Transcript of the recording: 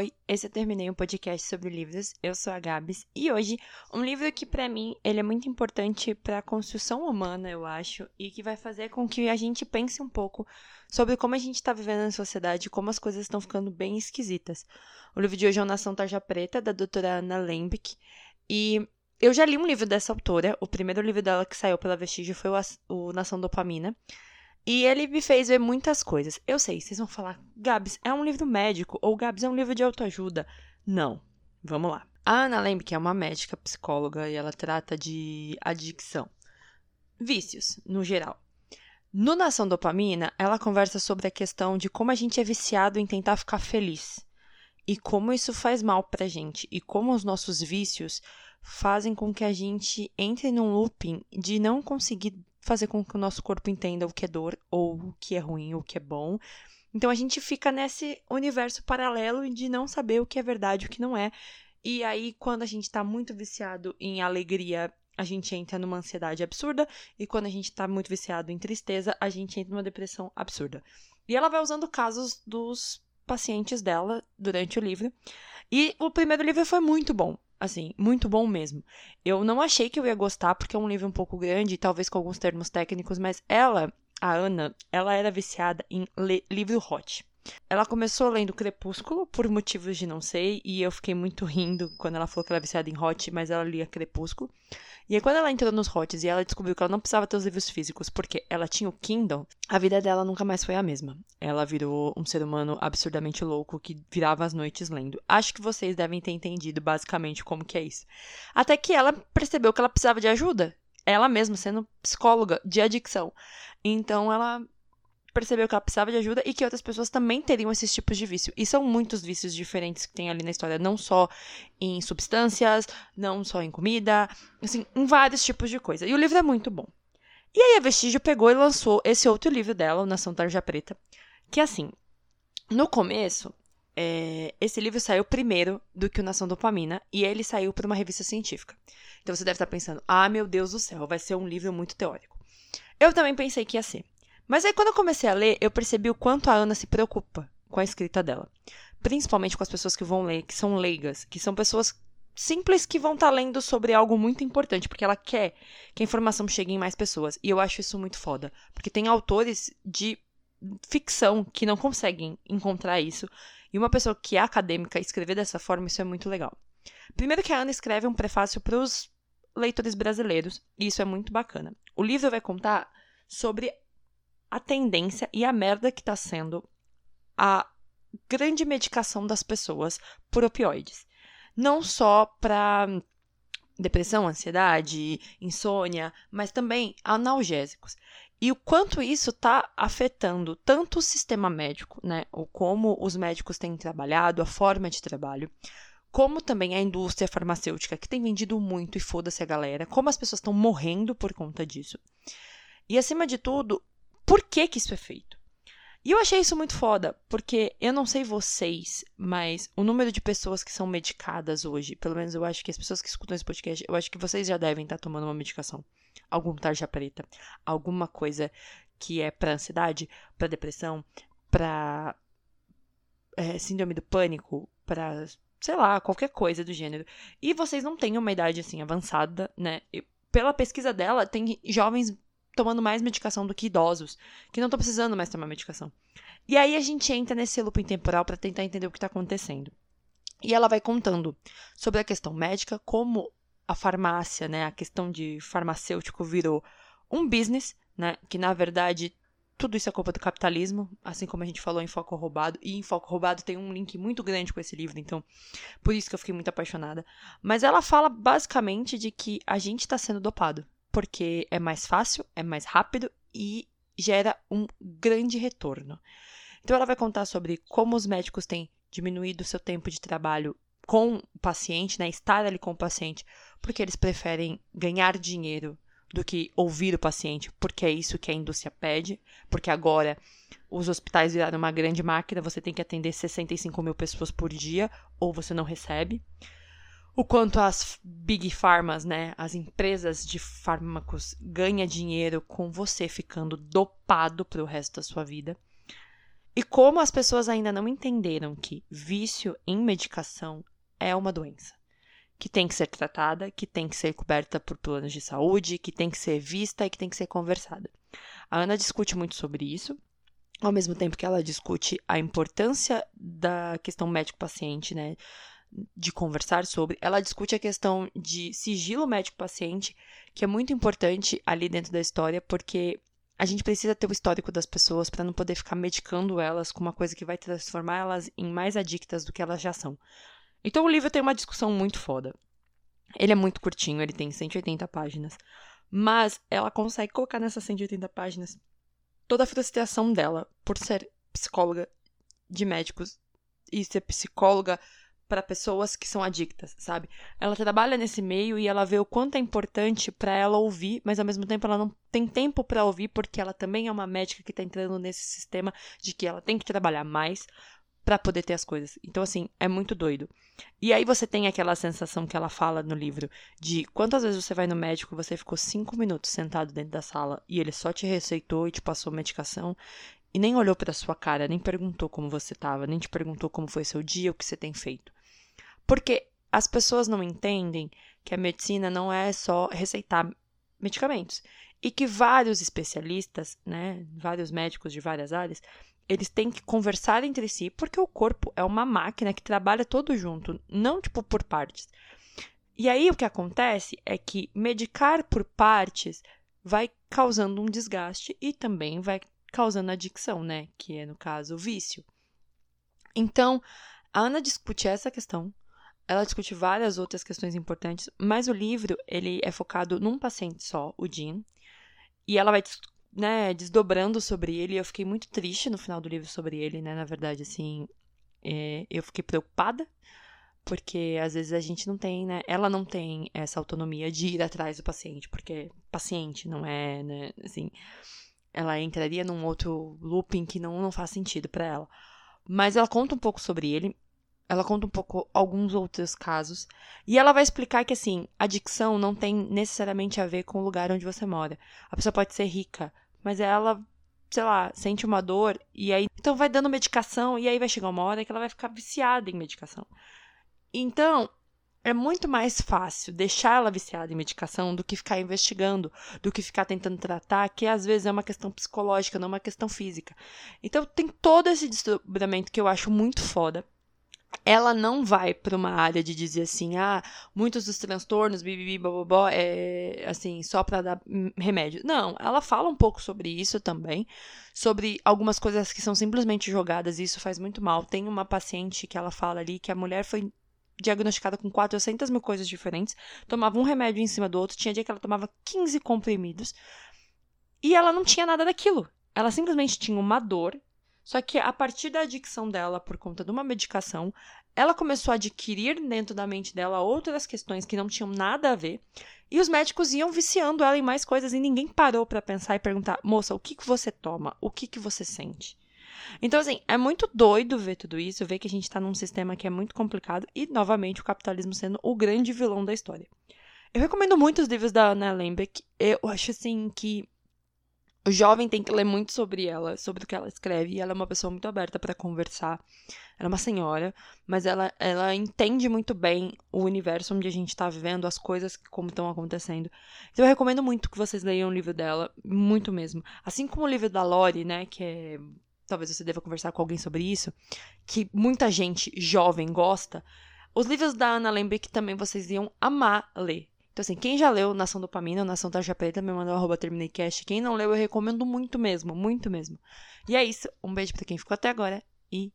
Oi, esse eu terminei um podcast sobre livros. Eu sou a Gabs e hoje um livro que para mim ele é muito importante para a construção humana, eu acho, e que vai fazer com que a gente pense um pouco sobre como a gente está vivendo na sociedade, como as coisas estão ficando bem esquisitas. O livro de hoje é o Nação Tarja Preta da doutora Ana Lembeck e eu já li um livro dessa autora. O primeiro livro dela que saiu pela Vestígio foi o, o Nação Dopamina. E ele me fez ver muitas coisas. Eu sei, vocês vão falar, Gabs, é um livro médico ou Gabs é um livro de autoajuda. Não. Vamos lá. A Ana que é uma médica psicóloga e ela trata de adicção. Vícios, no geral. No Nação Dopamina, ela conversa sobre a questão de como a gente é viciado em tentar ficar feliz. E como isso faz mal pra gente. E como os nossos vícios fazem com que a gente entre num looping de não conseguir fazer com que o nosso corpo entenda o que é dor, ou o que é ruim, ou o que é bom. Então a gente fica nesse universo paralelo de não saber o que é verdade e o que não é. E aí, quando a gente está muito viciado em alegria, a gente entra numa ansiedade absurda. E quando a gente está muito viciado em tristeza, a gente entra numa depressão absurda. E ela vai usando casos dos pacientes dela durante o livro. E o primeiro livro foi muito bom. Assim, muito bom mesmo. Eu não achei que eu ia gostar, porque é um livro um pouco grande, talvez com alguns termos técnicos, mas ela, a Ana, ela era viciada em livro hot. Ela começou lendo Crepúsculo, por motivos de não sei, e eu fiquei muito rindo quando ela falou que ela era viciada em hot, mas ela lia Crepúsculo. E aí, quando ela entrou nos hots e ela descobriu que ela não precisava ter os livros físicos porque ela tinha o Kindle, a vida dela nunca mais foi a mesma. Ela virou um ser humano absurdamente louco que virava as noites lendo. Acho que vocês devem ter entendido basicamente como que é isso. Até que ela percebeu que ela precisava de ajuda. Ela mesma sendo psicóloga de adicção. Então ela percebeu que ela precisava de ajuda e que outras pessoas também teriam esses tipos de vício. E são muitos vícios diferentes que tem ali na história, não só em substâncias, não só em comida, assim, em vários tipos de coisa. E o livro é muito bom. E aí a Vestígio pegou e lançou esse outro livro dela, o Nação Tarja Preta, que assim, no começo, é, esse livro saiu primeiro do que o Nação Dopamina e ele saiu por uma revista científica. Então você deve estar pensando, ah, meu Deus do céu, vai ser um livro muito teórico. Eu também pensei que ia ser. Mas aí, quando eu comecei a ler, eu percebi o quanto a Ana se preocupa com a escrita dela. Principalmente com as pessoas que vão ler, que são leigas, que são pessoas simples que vão estar tá lendo sobre algo muito importante, porque ela quer que a informação chegue em mais pessoas. E eu acho isso muito foda. Porque tem autores de ficção que não conseguem encontrar isso. E uma pessoa que é acadêmica escrever dessa forma, isso é muito legal. Primeiro que a Ana escreve um prefácio para os leitores brasileiros, e isso é muito bacana. O livro vai contar sobre a tendência e a merda que está sendo a grande medicação das pessoas por opioides. Não só para depressão, ansiedade, insônia, mas também analgésicos. E o quanto isso está afetando tanto o sistema médico, né, ou como os médicos têm trabalhado, a forma de trabalho, como também a indústria farmacêutica, que tem vendido muito e foda-se a galera, como as pessoas estão morrendo por conta disso. E acima de tudo, por que, que isso é feito. E eu achei isso muito foda, porque eu não sei vocês, mas o número de pessoas que são medicadas hoje, pelo menos eu acho que as pessoas que escutam esse podcast, eu acho que vocês já devem estar tomando uma medicação. Algum tarja preta, alguma coisa que é para ansiedade, para depressão, para é, síndrome do pânico, para sei lá, qualquer coisa do gênero. E vocês não têm uma idade assim avançada, né? E, pela pesquisa dela, tem jovens tomando mais medicação do que idosos, que não estão precisando mais tomar medicação. E aí a gente entra nesse looping temporal para tentar entender o que está acontecendo. E ela vai contando sobre a questão médica, como a farmácia, né, a questão de farmacêutico virou um business, né, que na verdade tudo isso é culpa do capitalismo, assim como a gente falou em Foco Roubado, e em Foco Roubado tem um link muito grande com esse livro, então por isso que eu fiquei muito apaixonada. Mas ela fala basicamente de que a gente está sendo dopado porque é mais fácil, é mais rápido e gera um grande retorno. Então, ela vai contar sobre como os médicos têm diminuído o seu tempo de trabalho com o paciente, né, estar ali com o paciente, porque eles preferem ganhar dinheiro do que ouvir o paciente, porque é isso que a indústria pede, porque agora os hospitais viraram uma grande máquina, você tem que atender 65 mil pessoas por dia, ou você não recebe o quanto as big pharmas, né, as empresas de fármacos ganham dinheiro com você ficando dopado pro resto da sua vida. E como as pessoas ainda não entenderam que vício em medicação é uma doença que tem que ser tratada, que tem que ser coberta por planos de saúde, que tem que ser vista e que tem que ser conversada. A Ana discute muito sobre isso, ao mesmo tempo que ela discute a importância da questão médico-paciente, né? De conversar sobre. Ela discute a questão de sigilo médico-paciente, que é muito importante ali dentro da história, porque a gente precisa ter o histórico das pessoas para não poder ficar medicando elas com uma coisa que vai transformar elas em mais adictas do que elas já são. Então o livro tem uma discussão muito foda. Ele é muito curtinho, ele tem 180 páginas. Mas ela consegue colocar nessas 180 páginas toda a frustração dela por ser psicóloga de médicos e ser psicóloga para pessoas que são adictas, sabe? Ela trabalha nesse meio e ela vê o quanto é importante para ela ouvir, mas ao mesmo tempo ela não tem tempo para ouvir porque ela também é uma médica que tá entrando nesse sistema de que ela tem que trabalhar mais para poder ter as coisas. Então, assim, é muito doido. E aí você tem aquela sensação que ela fala no livro de quantas vezes você vai no médico, você ficou cinco minutos sentado dentro da sala e ele só te receitou e te passou medicação e nem olhou para sua cara, nem perguntou como você estava, nem te perguntou como foi seu dia, o que você tem feito. Porque as pessoas não entendem que a medicina não é só receitar medicamentos e que vários especialistas, né, vários médicos de várias áreas, eles têm que conversar entre si, porque o corpo é uma máquina que trabalha todo junto, não tipo por partes. E aí o que acontece é que medicar por partes vai causando um desgaste e também vai causando adicção, né? Que é no caso o vício. Então, a Ana discute essa questão, ela discute várias outras questões importantes, mas o livro ele é focado num paciente só, o Jean, e ela vai né, desdobrando sobre ele. Eu fiquei muito triste no final do livro sobre ele, né? Na verdade, assim, é, eu fiquei preocupada, porque às vezes a gente não tem, né? Ela não tem essa autonomia de ir atrás do paciente, porque paciente não é, né? Assim, ela entraria num outro looping que não, não faz sentido para ela. Mas ela conta um pouco sobre ele. Ela conta um pouco alguns outros casos. E ela vai explicar que, assim, adicção não tem necessariamente a ver com o lugar onde você mora. A pessoa pode ser rica, mas ela, sei lá, sente uma dor e aí. Então vai dando medicação e aí vai chegar uma hora que ela vai ficar viciada em medicação. Então, é muito mais fácil deixar ela viciada em medicação do que ficar investigando, do que ficar tentando tratar, que às vezes é uma questão psicológica, não uma questão física. Então tem todo esse desdobramento que eu acho muito foda ela não vai para uma área de dizer assim, ah, muitos dos transtornos, bibibi, bobobó, é assim, só para dar remédio. Não, ela fala um pouco sobre isso também, sobre algumas coisas que são simplesmente jogadas e isso faz muito mal. Tem uma paciente que ela fala ali que a mulher foi diagnosticada com 400 mil coisas diferentes, tomava um remédio em cima do outro, tinha dia que ela tomava 15 comprimidos e ela não tinha nada daquilo. Ela simplesmente tinha uma dor só que a partir da adicção dela por conta de uma medicação, ela começou a adquirir dentro da mente dela outras questões que não tinham nada a ver. E os médicos iam viciando ela em mais coisas e ninguém parou para pensar e perguntar: "Moça, o que que você toma? O que que você sente?" Então, assim, é muito doido ver tudo isso, ver que a gente está num sistema que é muito complicado e, novamente, o capitalismo sendo o grande vilão da história. Eu recomendo muito os livros da Anna Lembeck. Eu acho, assim, que o jovem tem que ler muito sobre ela, sobre o que ela escreve, e ela é uma pessoa muito aberta para conversar. Ela é uma senhora, mas ela, ela entende muito bem o universo onde a gente está vivendo, as coisas como estão acontecendo. Então eu recomendo muito que vocês leiam o livro dela, muito mesmo. Assim como o livro da Lori, né, que é talvez você deva conversar com alguém sobre isso, que muita gente jovem gosta. Os livros da Ana Lembeck também vocês iam amar ler. Então, assim, quem já leu Nação Dopamina ou Nação Tarja Preta, me mandou arroba TermineiCast. Quem não leu, eu recomendo muito mesmo, muito mesmo. E é isso. Um beijo pra quem ficou até agora e.